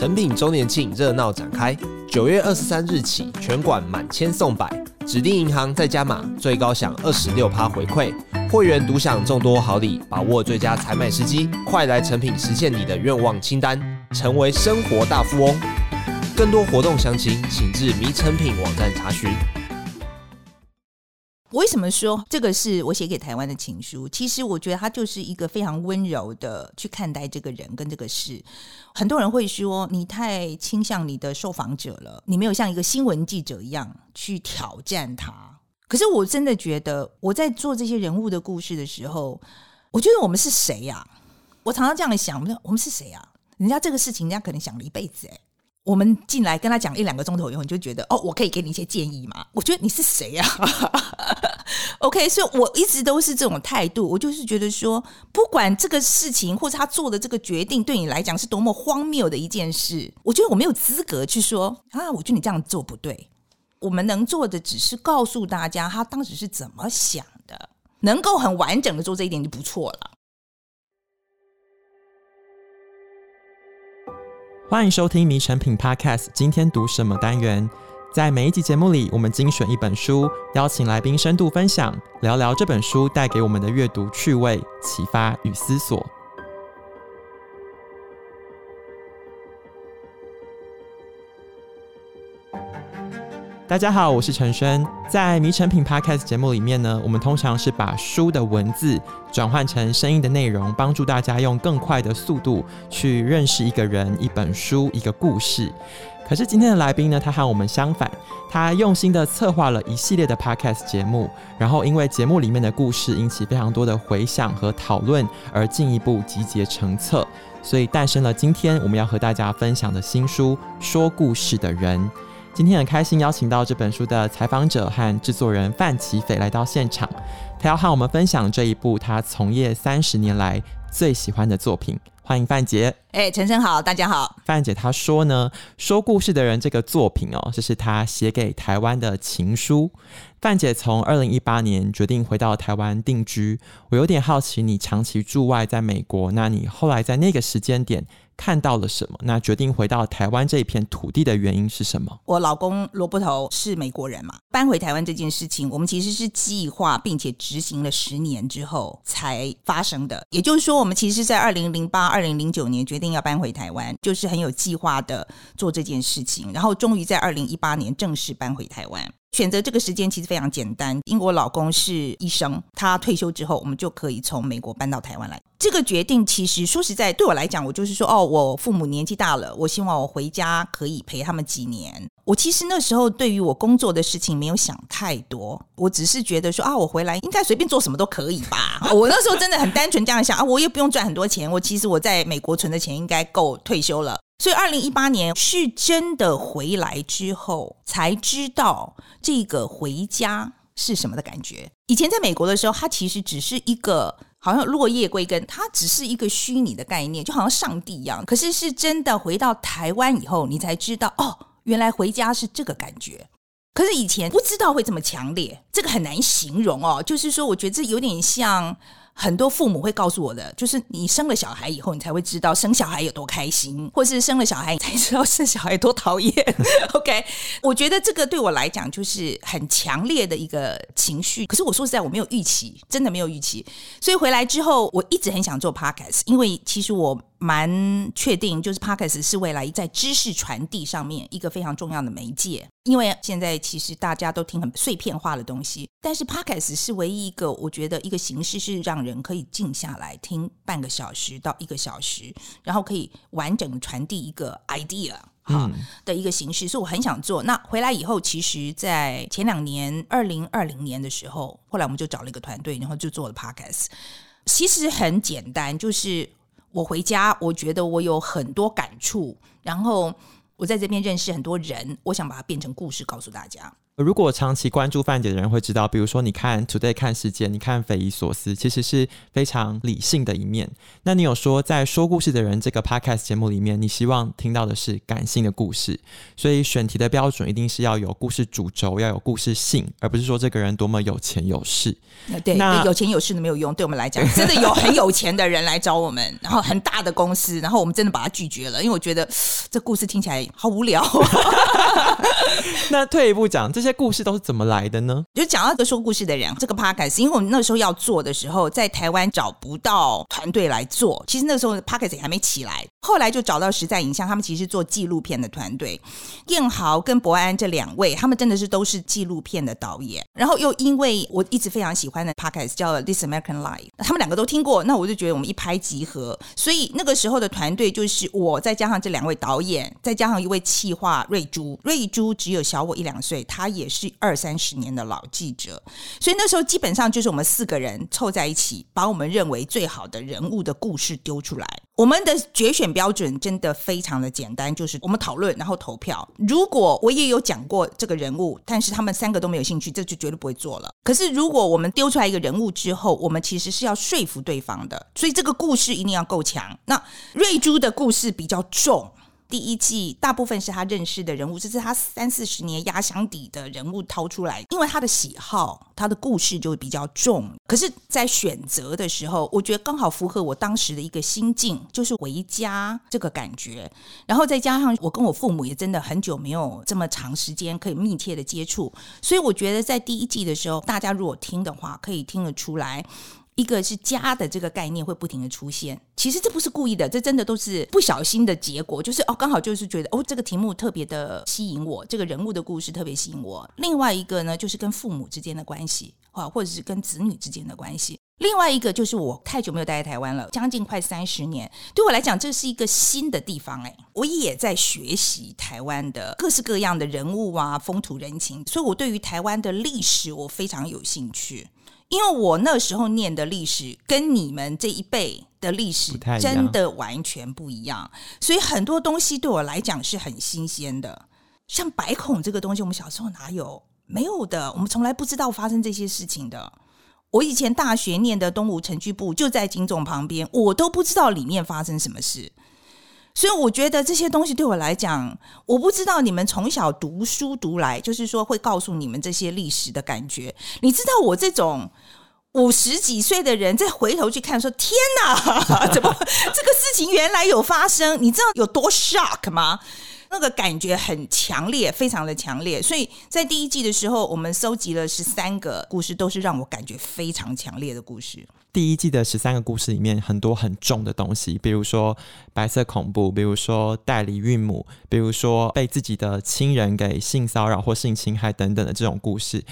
成品周年庆热闹展开，九月二十三日起，全馆满千送百，指定银行再加码，最高享二十六趴回馈，会员独享众多好礼，把握最佳采买时机，快来成品实现你的愿望清单，成为生活大富翁。更多活动详情，请至迷成品网站查询。我为什么说这个是我写给台湾的情书？其实我觉得他就是一个非常温柔的去看待这个人跟这个事。很多人会说你太倾向你的受访者了，你没有像一个新闻记者一样去挑战他。可是我真的觉得我在做这些人物的故事的时候，我觉得我们是谁呀？我常常这样想，我们是谁呀？人家这个事情，人家可能想了一辈子，哎。我们进来跟他讲一两个钟头以后，你就觉得哦，我可以给你一些建议吗？我觉得你是谁呀？OK，所以我一直都是这种态度，我就是觉得说，不管这个事情或者他做的这个决定对你来讲是多么荒谬的一件事，我觉得我没有资格去说啊，我觉得你这样做不对。我们能做的只是告诉大家他当时是怎么想的，能够很完整的做这一点就不错了。欢迎收听《迷成品 Podcast》，今天读什么单元？在每一集节目里，我们精选一本书，邀请来宾深度分享，聊聊这本书带给我们的阅读趣味、启发与思索。大家好，我是陈轩。在迷成品 Podcast 节目里面呢，我们通常是把书的文字转换成声音的内容，帮助大家用更快的速度去认识一个人、一本书、一个故事。可是今天的来宾呢，他和我们相反，他用心的策划了一系列的 Podcast 节目，然后因为节目里面的故事引起非常多的回响和讨论，而进一步集结成册，所以诞生了今天我们要和大家分享的新书《说故事的人》。今天很开心邀请到这本书的采访者和制作人范奇斐来到现场，他要和我们分享这一部他从业三十年来最喜欢的作品。欢迎范姐。哎、欸，承轩好，大家好。范姐她说呢，说故事的人这个作品哦，这是她写给台湾的情书。范姐从二零一八年决定回到台湾定居，我有点好奇，你长期驻外在美国，那你后来在那个时间点，看到了什么？那决定回到台湾这一片土地的原因是什么？我老公罗伯头是美国人嘛，搬回台湾这件事情，我们其实是计划并且执行了十年之后才发生的。也就是说，我们其实在二零零八、二零零九年决定要搬回台湾，就是很有计划的做这件事情，然后终于在二零一八年正式搬回台湾。选择这个时间其实非常简单，因为我老公是医生，他退休之后，我们就可以从美国搬到台湾来。这个决定其实说实在，对我来讲，我就是说，哦，我父母年纪大了，我希望我回家可以陪他们几年。我其实那时候对于我工作的事情没有想太多，我只是觉得说啊，我回来应该随便做什么都可以吧。我那时候真的很单纯这样想啊，我也不用赚很多钱，我其实我在美国存的钱应该够退休了。所以，二零一八年是真的回来之后才知道这个回家是什么的感觉。以前在美国的时候，它其实只是一个好像落叶归根，它只是一个虚拟的概念，就好像上帝一样。可是是真的回到台湾以后，你才知道哦，原来回家是这个感觉。可是以前不知道会这么强烈，这个很难形容哦。就是说，我觉得这有点像。很多父母会告诉我的，就是你生了小孩以后，你才会知道生小孩有多开心，或是生了小孩你才知道生小孩多讨厌。OK，我觉得这个对我来讲就是很强烈的一个情绪。可是我说实在，我没有预期，真的没有预期。所以回来之后，我一直很想做 Podcast，因为其实我。蛮确定，就是 Podcast 是未来在知识传递上面一个非常重要的媒介。因为现在其实大家都听很碎片化的东西，但是 Podcast 是唯一一个我觉得一个形式是让人可以静下来听半个小时到一个小时，然后可以完整传递一个 idea 哈的一个形式。所以我很想做。那回来以后，其实，在前两年，二零二零年的时候，后来我们就找了一个团队，然后就做了 Podcast。其实很简单，就是。我回家，我觉得我有很多感触，然后我在这边认识很多人，我想把它变成故事告诉大家。如果长期关注范姐的人会知道，比如说你看 Today 看世界，你看匪夷所思，其实是非常理性的一面。那你有说在说故事的人这个 Podcast 节目里面，你希望听到的是感性的故事，所以选题的标准一定是要有故事主轴，要有故事性，而不是说这个人多么有钱有势。对，那有钱有势的没有用，对我们来讲，真的有很有钱的人来找我们，然后很大的公司，然后我们真的把他拒绝了，因为我觉得这故事听起来好无聊。那退一步讲，这这些。故事都是怎么来的呢？就讲到个说故事的人，这个 podcast，因为我们那时候要做的时候，在台湾找不到团队来做。其实那时候 podcast 还没起来，后来就找到实在影像，他们其实做纪录片的团队。燕豪跟博安这两位，他们真的是都是纪录片的导演。然后又因为我一直非常喜欢的 podcast 叫 This American Life，他们两个都听过，那我就觉得我们一拍即合。所以那个时候的团队就是我，再加上这两位导演，再加上一位企划瑞珠。瑞珠只有小我一两岁，他也。是二三十年的老记者，所以那时候基本上就是我们四个人凑在一起，把我们认为最好的人物的故事丢出来。我们的决选标准真的非常的简单，就是我们讨论，然后投票。如果我也有讲过这个人物，但是他们三个都没有兴趣，这就绝对不会做了。可是如果我们丢出来一个人物之后，我们其实是要说服对方的，所以这个故事一定要够强。那瑞珠的故事比较重。第一季大部分是他认识的人物，这是他三四十年压箱底的人物掏出来，因为他的喜好，他的故事就比较重。可是，在选择的时候，我觉得刚好符合我当时的一个心境，就是回家这个感觉。然后再加上我跟我父母也真的很久没有这么长时间可以密切的接触，所以我觉得在第一季的时候，大家如果听的话，可以听得出来。一个是家的这个概念会不停的出现，其实这不是故意的，这真的都是不小心的结果。就是哦，刚好就是觉得哦，这个题目特别的吸引我，这个人物的故事特别吸引我。另外一个呢，就是跟父母之间的关系啊，或者是跟子女之间的关系。另外一个就是我太久没有待在台湾了，将近快三十年，对我来讲这是一个新的地方哎，我也在学习台湾的各式各样的人物啊，风土人情，所以我对于台湾的历史我非常有兴趣。因为我那时候念的历史跟你们这一辈的历史真的完全不一样，所以很多东西对我来讲是很新鲜的。像白孔这个东西，我们小时候哪有？没有的，我们从来不知道发生这些事情的。我以前大学念的东吴城区部就在警总旁边，我都不知道里面发生什么事。所以我觉得这些东西对我来讲，我不知道你们从小读书读来，就是说会告诉你们这些历史的感觉。你知道我这种五十几岁的人再回头去看，说天哪，怎么这个事情原来有发生？你知道有多 shock 吗？那个感觉很强烈，非常的强烈。所以在第一季的时候，我们搜集了十三个故事，都是让我感觉非常强烈的故事。第一季的十三个故事里面，很多很重的东西，比如说白色恐怖，比如说代理孕母，比如说被自己的亲人给性骚扰或性侵害等等的这种故事，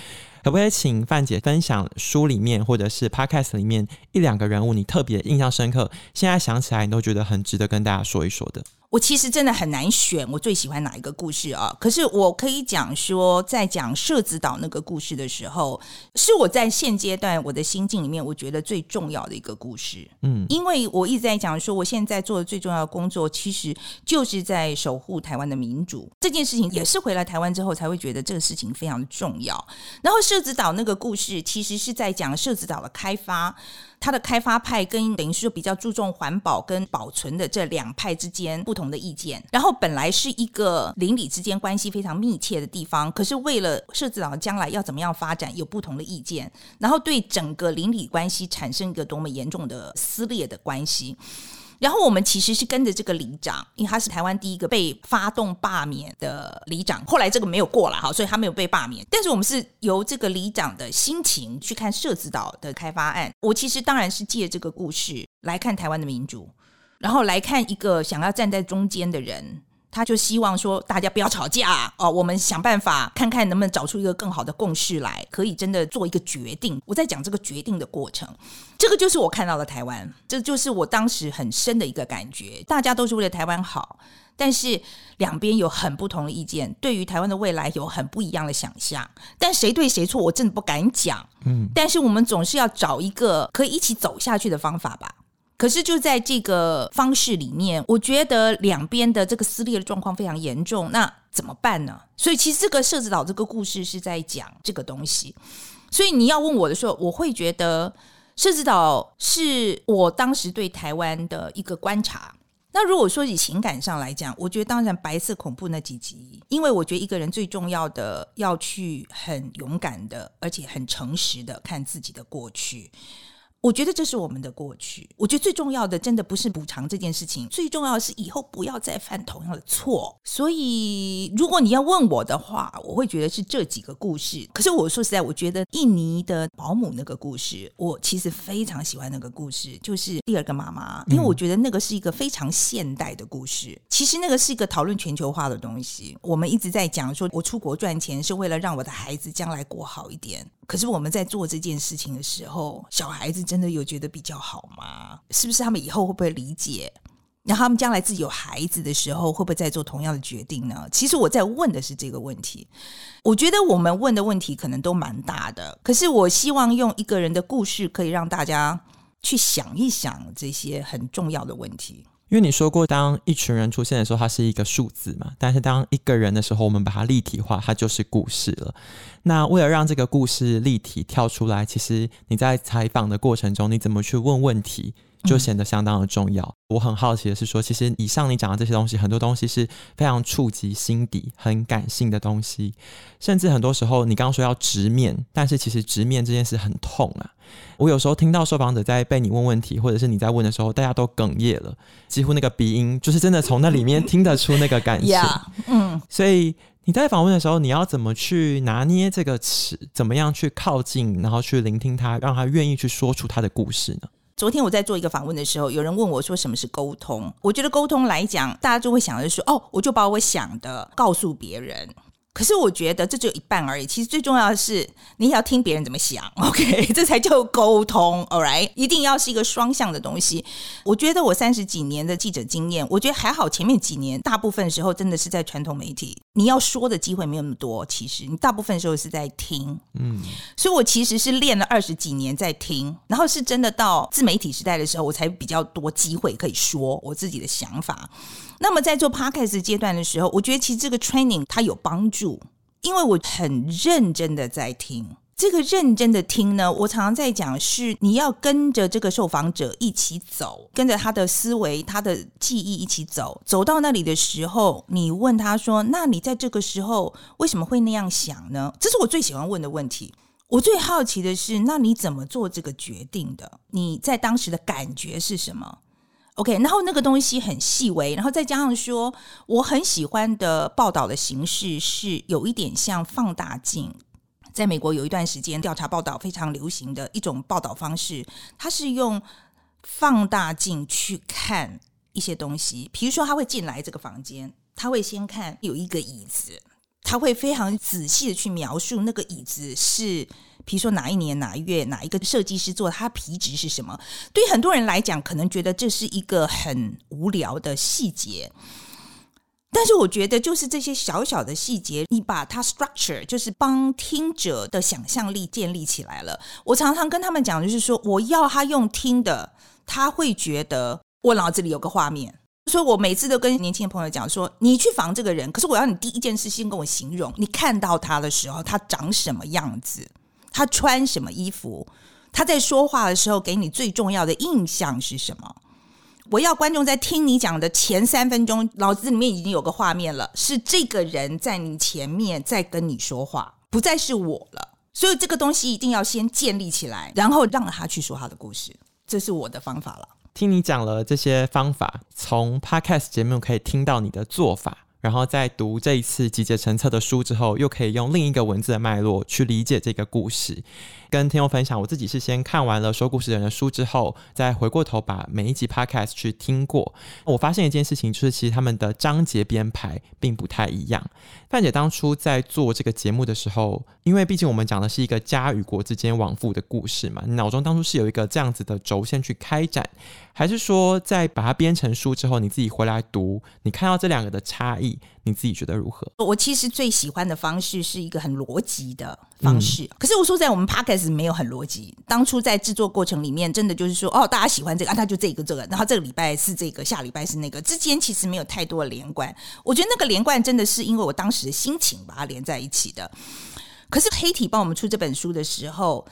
可不可以请范姐分享书里面或者是 Podcast 里面一两个人物你特别印象深刻，现在想起来你都觉得很值得跟大家说一说的？我其实真的很难选，我最喜欢哪一个故事啊？可是我可以讲说，在讲社子岛那个故事的时候，是我在现阶段我的心境里面，我觉得最重要的一个故事。嗯，因为我一直在讲说，我现在做的最重要的工作，其实就是在守护台湾的民主。这件事情也是回来台湾之后才会觉得这个事情非常的重要。然后社子岛那个故事，其实是在讲社子岛的开发。它的开发派跟等于是说比较注重环保跟保存的这两派之间不同的意见，然后本来是一个邻里之间关系非常密切的地方，可是为了社子岛将来要怎么样发展，有不同的意见，然后对整个邻里关系产生一个多么严重的撕裂的关系。然后我们其实是跟着这个里长，因为他是台湾第一个被发动罢免的里长。后来这个没有过了哈，所以他没有被罢免。但是我们是由这个里长的心情去看社子岛的开发案。我其实当然是借这个故事来看台湾的民主，然后来看一个想要站在中间的人。他就希望说，大家不要吵架哦，我们想办法看看能不能找出一个更好的共识来，可以真的做一个决定。我在讲这个决定的过程，这个就是我看到的台湾，这就是我当时很深的一个感觉。大家都是为了台湾好，但是两边有很不同的意见，对于台湾的未来有很不一样的想象。但谁对谁错，我真的不敢讲。嗯，但是我们总是要找一个可以一起走下去的方法吧。可是就在这个方式里面，我觉得两边的这个撕裂的状况非常严重。那怎么办呢？所以其实这个社子岛这个故事是在讲这个东西。所以你要问我的时候，我会觉得社子岛是我当时对台湾的一个观察。那如果说以情感上来讲，我觉得当然白色恐怖那几集，因为我觉得一个人最重要的要去很勇敢的，而且很诚实的看自己的过去。我觉得这是我们的过去。我觉得最重要的，真的不是补偿这件事情，最重要的是以后不要再犯同样的错。所以，如果你要问我的话，我会觉得是这几个故事。可是我说实在，我觉得印尼的保姆那个故事，我其实非常喜欢那个故事，就是第二个妈妈，因为我觉得那个是一个非常现代的故事。嗯、其实那个是一个讨论全球化的东西。我们一直在讲说，我出国赚钱是为了让我的孩子将来过好一点。可是我们在做这件事情的时候，小孩子真的有觉得比较好吗？是不是他们以后会不会理解？然后他们将来自己有孩子的时候，会不会再做同样的决定呢？其实我在问的是这个问题。我觉得我们问的问题可能都蛮大的，可是我希望用一个人的故事，可以让大家去想一想这些很重要的问题。因为你说过，当一群人出现的时候，它是一个数字嘛，但是当一个人的时候，我们把它立体化，它就是故事了。那为了让这个故事立体跳出来，其实你在采访的过程中，你怎么去问问题？就显得相当的重要。嗯。我很好奇的是说，其实以上你讲的这些东西，很多东西是非常触及心底、很感性的东西，甚至很多时候你刚刚说要直面，但是其实直面这件事很痛啊。我有时候听到受访者在被你问问题，或者是你在问的时候，大家都哽咽了，几乎那个鼻音就是真的从那里面听得出那个感 情。嗯，所以你在访问的时候，你要怎么去拿捏这个词，怎么样去靠近，然后去聆听他，让他愿意去说出他的故事呢？昨天我在做一个访问的时候，有人问我说：“什么是沟通？”我觉得沟通来讲，大家就会想的是说：“哦，我就把我想的告诉别人。”可是我觉得这只有一半而已。其实最重要的是，你要听别人怎么想，OK，这才叫沟通，All right，一定要是一个双向的东西。我觉得我三十几年的记者经验，我觉得还好。前面几年大部分时候真的是在传统媒体，你要说的机会没有那么多。其实你大部分时候是在听，嗯，所以我其实是练了二十几年在听，然后是真的到自媒体时代的时候，我才比较多机会可以说我自己的想法。那么在做 podcast 阶段的时候，我觉得其实这个 training 它有帮助，因为我很认真的在听。这个认真的听呢，我常常在讲是你要跟着这个受访者一起走，跟着他的思维、他的记忆一起走。走到那里的时候，你问他说：“那你在这个时候为什么会那样想呢？”这是我最喜欢问的问题。我最好奇的是，那你怎么做这个决定的？你在当时的感觉是什么？OK，然后那个东西很细微，然后再加上说，我很喜欢的报道的形式是有一点像放大镜。在美国有一段时间，调查报道非常流行的一种报道方式，它是用放大镜去看一些东西。比如说，他会进来这个房间，他会先看有一个椅子，他会非常仔细的去描述那个椅子是。比如说哪一年哪一月哪一个设计师做的，它皮质是什么？对很多人来讲，可能觉得这是一个很无聊的细节，但是我觉得就是这些小小的细节，你把它 structure，就是帮听者的想象力建立起来了。我常常跟他们讲，就是说我要他用听的，他会觉得我脑子里有个画面。所以我每次都跟年轻的朋友讲说，你去防这个人，可是我要你第一件事先跟我形容，你看到他的时候，他长什么样子。他穿什么衣服？他在说话的时候给你最重要的印象是什么？我要观众在听你讲的前三分钟，脑子里面已经有个画面了，是这个人在你前面在跟你说话，不再是我了。所以这个东西一定要先建立起来，然后让他去说他的故事。这是我的方法了。听你讲了这些方法，从 Podcast 节目可以听到你的做法。然后在读这一次集结成册的书之后，又可以用另一个文字的脉络去理解这个故事。跟听众分享，我自己是先看完了说故事的人的书之后，再回过头把每一集 podcast 去听过。我发现一件事情，就是其实他们的章节编排并不太一样。范姐当初在做这个节目的时候，因为毕竟我们讲的是一个家与国之间往复的故事嘛，你脑中当初是有一个这样子的轴线去开展，还是说在把它编成书之后，你自己回来读，你看到这两个的差异，你自己觉得如何？我其实最喜欢的方式是一个很逻辑的方式，嗯、可是我说在我们 Podcast 没有很逻辑。当初在制作过程里面，真的就是说，哦，大家喜欢这个啊，他就这个这个，然后这个礼拜是这个，下礼拜是那个，之间其实没有太多的连贯。我觉得那个连贯真的是因为我当时的心情把它连在一起的。可是黑体帮我们出这本书的时候。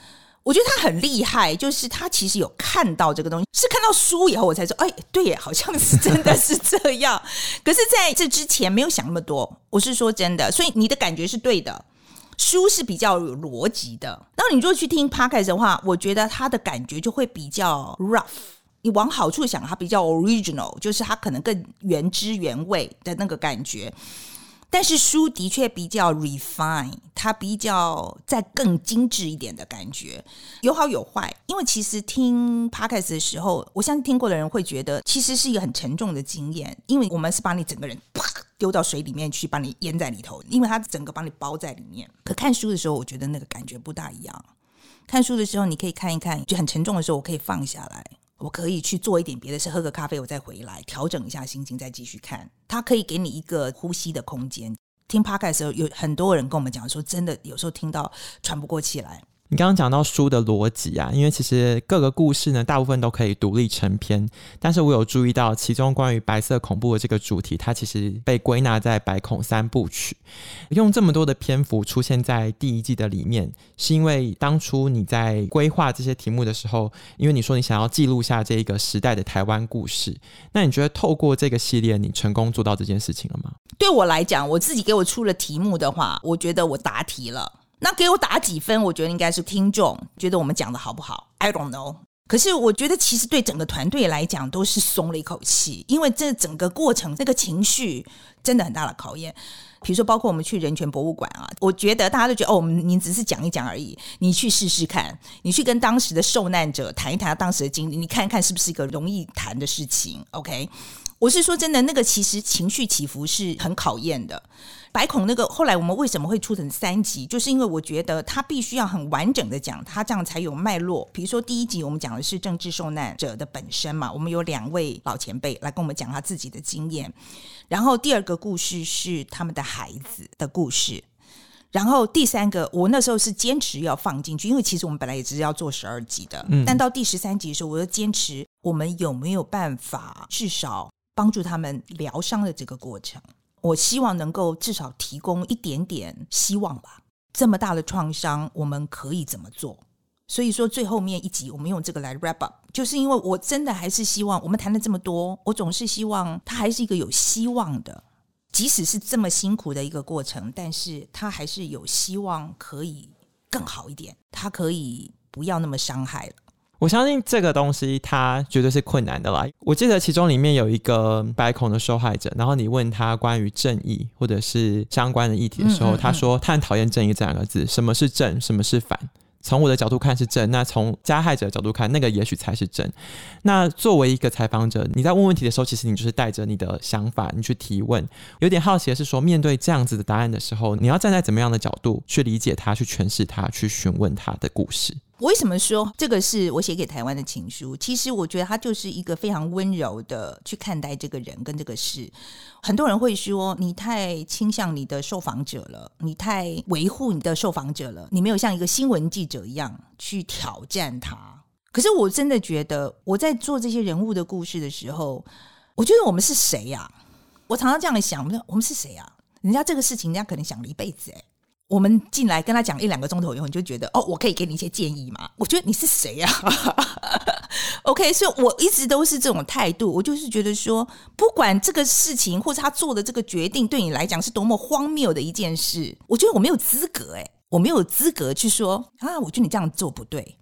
我觉得他很厉害，就是他其实有看到这个东西，是看到书以后我才说，哎，对耶，好像是真的是这样。可是在这之前没有想那么多，我是说真的，所以你的感觉是对的，书是比较有逻辑的。那你如果去听 Podcast 的话，我觉得他的感觉就会比较 rough。你往好处想，它比较 original，就是它可能更原汁原味的那个感觉。但是书的确比较 refine，它比较再更精致一点的感觉，有好有坏。因为其实听 podcast 的时候，我相信听过的人会觉得，其实是一个很沉重的经验，因为我们是把你整个人啪丢到水里面去，把你淹在里头，因为它整个把你包在里面。可看书的时候，我觉得那个感觉不大一样。看书的时候，你可以看一看，就很沉重的时候，我可以放下来。我可以去做一点别的事，喝个咖啡，我再回来调整一下心情，再继续看。它可以给你一个呼吸的空间。听 Podcast 的时候，有很多人跟我们讲说，真的有时候听到喘不过气来。你刚刚讲到书的逻辑啊，因为其实各个故事呢，大部分都可以独立成篇。但是我有注意到，其中关于白色恐怖的这个主题，它其实被归纳在白恐三部曲。用这么多的篇幅出现在第一季的里面，是因为当初你在规划这些题目的时候，因为你说你想要记录下这一个时代的台湾故事。那你觉得透过这个系列，你成功做到这件事情了吗？对我来讲，我自己给我出了题目的话，我觉得我答题了。那给我打几分？我觉得应该是听众觉得我们讲的好不好？I don't know。可是我觉得其实对整个团队来讲都是松了一口气，因为这整个过程那个情绪真的很大的考验。比如说，包括我们去人权博物馆啊，我觉得大家都觉得哦，我们你只是讲一讲而已，你去试试看，你去跟当时的受难者谈一谈当时的经历，你看一看是不是一个容易谈的事情？OK。我是说真的，那个其实情绪起伏是很考验的。白孔那个后来我们为什么会出成三集，就是因为我觉得他必须要很完整的讲，他这样才有脉络。比如说第一集我们讲的是政治受难者的本身嘛，我们有两位老前辈来跟我们讲他自己的经验。然后第二个故事是他们的孩子的故事。然后第三个，我那时候是坚持要放进去，因为其实我们本来也只是要做十二集的，嗯，但到第十三集的时候，我又坚持我们有没有办法至少。帮助他们疗伤的这个过程，我希望能够至少提供一点点希望吧。这么大的创伤，我们可以怎么做？所以说最后面一集，我们用这个来 wrap up，就是因为我真的还是希望，我们谈了这么多，我总是希望它还是一个有希望的，即使是这么辛苦的一个过程，但是它还是有希望可以更好一点，它可以不要那么伤害了。我相信这个东西，它绝对是困难的啦。我记得其中里面有一个白孔的受害者，然后你问他关于正义或者是相关的议题的时候，嗯嗯嗯，他说他很讨厌“正义”这两个字。什么是正？什么是反？从我的角度看是正，那从加害者的角度看，那个也许才是正。那作为一个采访者，你在问问题的时候，其实你就是带着你的想法，你去提问。有点好奇的是说，面对这样子的答案的时候，你要站在怎么样的角度去理解它，去诠释它，去询问他的故事？我为什么说这个是我写给台湾的情书？其实我觉得他就是一个非常温柔的去看待这个人跟这个事。很多人会说你太倾向你的受访者了，你太维护你的受访者了，你没有像一个新闻记者一样去挑战他。可是我真的觉得我在做这些人物的故事的时候，我觉得我们是谁呀？我常常这样想，我们我们是谁呀？人家这个事情，人家可能想了一辈子诶。我们进来跟他讲一两个钟头以后，你就觉得哦，我可以给你一些建议吗？我觉得你是谁呀？OK，所以我一直都是这种态度。我就是觉得说，不管这个事情或者他做的这个决定对你来讲是多么荒谬的一件事，我觉得我没有资格诶，我没有资格去说啊，我觉得你这样做不对。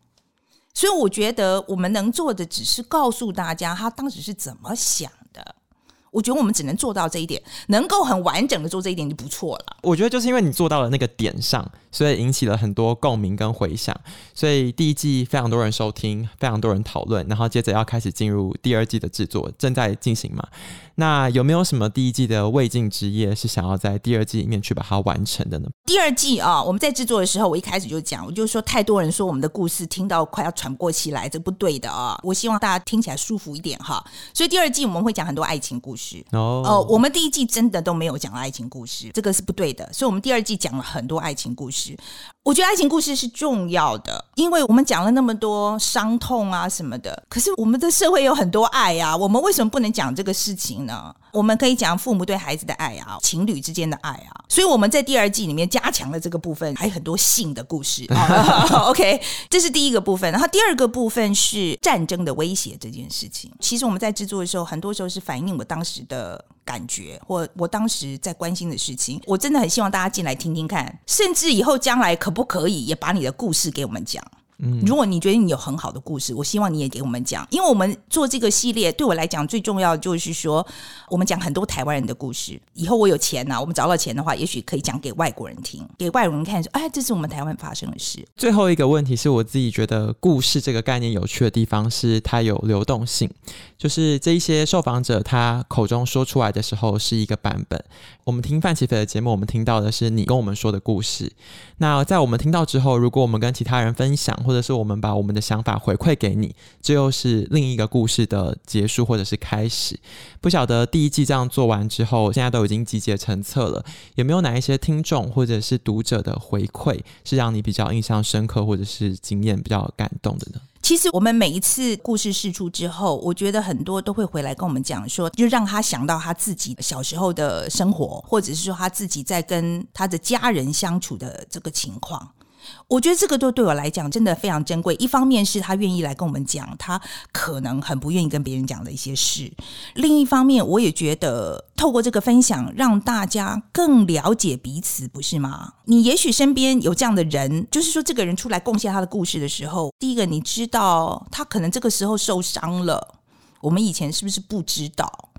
所以我觉得我们能做的只是告诉大家他当时是怎么想的。我觉得我们只能做到这一点，能够很完整的做这一点就不错了。我觉得就是因为你做到了那个点上，所以引起了很多共鸣跟回响，所以第一季非常多人收听，非常多人讨论，然后接着要开始进入第二季的制作，正在进行嘛。那有没有什么第一季的未尽之业是想要在第二季里面去把它完成的呢？第二季啊，我们在制作的时候，我一开始就讲，我就说太多人说我们的故事听到快要喘不过气来，这不对的啊！我希望大家听起来舒服一点哈。所以第二季我们会讲很多爱情故事哦。呃，我们第一季真的都没有讲爱情故事，这个是不对的。所以我们第二季讲了很多爱情故事。我觉得爱情故事是重要的，因为我们讲了那么多伤痛啊什么的，可是我们的社会有很多爱呀，我们为什么不能讲这个事情呢？我们可以讲父母对孩子的爱啊，情侣之间的爱啊，所以我们在第二季里面加强了这个部分，还有很多性的故事。OK，这是第一个部分，然后第二个部分是战争的威胁这件事情。其实我们在制作的时候，很多时候是反映我当时的。感觉或我当时在关心的事情，我真的很希望大家进来听听看，甚至以后将来可不可以也把你的故事给我们讲。嗯，如果你觉得你有很好的故事，我希望你也给我们讲，因为我们做这个系列对我来讲最重要的就是说，我们讲很多台湾人的故事。以后我有钱呐，我们找到钱的话，也许可以讲给外国人听，给外国人看说，哎，这是我们台湾发生的事。最后一个问题是我自己觉得故事这个概念有趣的地方是它有流动性，就是这一些受访者他口中说出来的时候是一个版本。我们听范琪斐的节目，我们听到的是你跟我们说的故事。那在我们听到之后，如果我们跟其他人分享，或者是我们把我们的想法回馈给你，这又是另一个故事的结束或者是开始。不晓得第一季这样做完之后，现在都已经集结成册了，有没有哪一些听众或者是读者的回馈是让你比较印象深刻，或者是经验比较感动的呢？其实我们每一次故事释出之后，我觉得很多都会回来跟我们讲说，就让他想到他自己小时候的生活，或者是说他自己在跟他的家人相处的这个情况。我觉得这个都对我来讲真的非常珍贵。一方面是他愿意来跟我们讲他可能很不愿意跟别人讲的一些事；另一方面，我也觉得透过这个分享，让大家更了解彼此，不是吗？你也许身边有这样的人，就是说这个人出来贡献他的故事的时候，第一个你知道他可能这个时候受伤了，我们以前是不是不知道？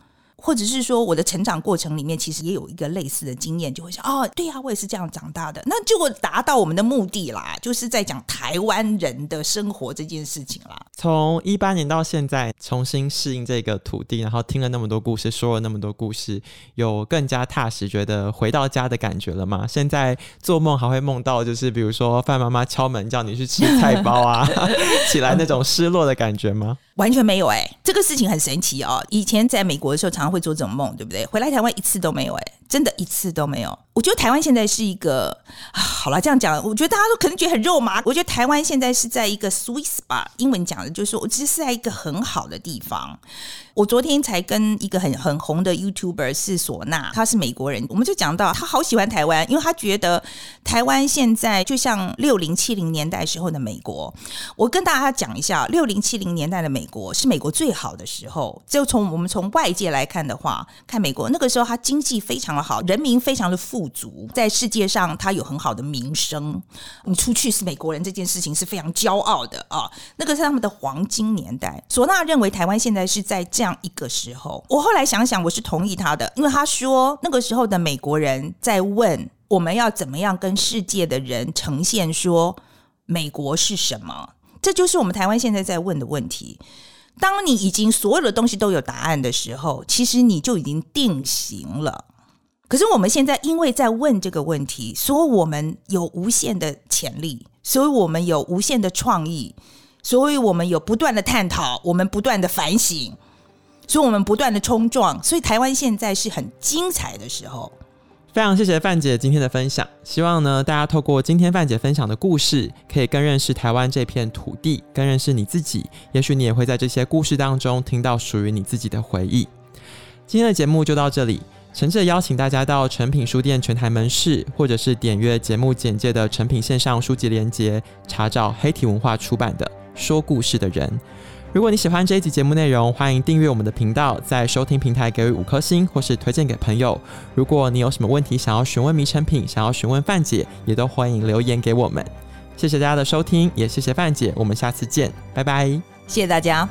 或者是说，我的成长过程里面其实也有一个类似的经验，就会想哦，对呀、我也是这样长大的，那就达到我们的目的啦，就是在讲台湾人的生活这件事情啦。从一八年到现在，重新适应这个土地，然后听了那么多故事，说了那么多故事，有更加踏实，觉得回到家的感觉了吗？现在做梦还会梦到，就是比如说范妈妈敲门叫你去吃菜包啊，起来那种失落的感觉吗？完全没有哎、这个事情很神奇哦。以前在美国的时候，常常会做这种梦，对不对？回来台湾一次都没有哎、真的一次都没有。我觉得台湾现在是一个，好了，这样讲，我觉得大家都可能觉得很肉麻。我觉得台湾现在是在一个 sweets 吧英文讲的就是，我其实是在一个很好的地方。我昨天才跟一个很很红的 YouTuber 是唢呐，他是美国人，我们就讲到他好喜欢台湾，因为他觉得台湾现在就像六零七零年代时候的美国。我跟大家讲一下，六零七零年代的美国是美国最好的时候。就从我们从外界来看的话，看美国那个时候，他经济非常好，人民非常的富足，在世界上他有很好的名声。你出去是美国人这件事情是非常骄傲的啊，那个是他们的黄金年代。索纳认为台湾现在是在。这样一个时候，我后来想想，我是同意他的，因为他说那个时候的美国人在问我们要怎么样跟世界的人呈现说美国是什么，这就是我们台湾现在在问的问题。当你已经所有的东西都有答案的时候，其实你就已经定型了。可是我们现在因为在问这个问题，所以我们有无限的潜力，所以我们有无限的创意，所以我们有不断的探讨，我们不断的反省。所以，我们不断的冲撞，所以台湾现在是很精彩的时候。非常谢谢范姐今天的分享，希望呢，大家透过今天范姐分享的故事，可以更认识台湾这片土地，更认识你自己。也许你也会在这些故事当中听到属于你自己的回忆。今天的节目就到这里，诚挚邀请大家到诚品书店全台门市，或者是点阅节目简介的诚品线上书籍连结，查找黑体文化出版的《说故事的人》。如果你喜欢这一集节目内容，欢迎订阅我们的频道，在收听平台给予五颗星，或是推荐给朋友。如果你有什么问题想要询问迷诚品，想要询问范姐，也都欢迎留言给我们。谢谢大家的收听，也谢谢范姐，我们下次见，拜拜。谢谢大家。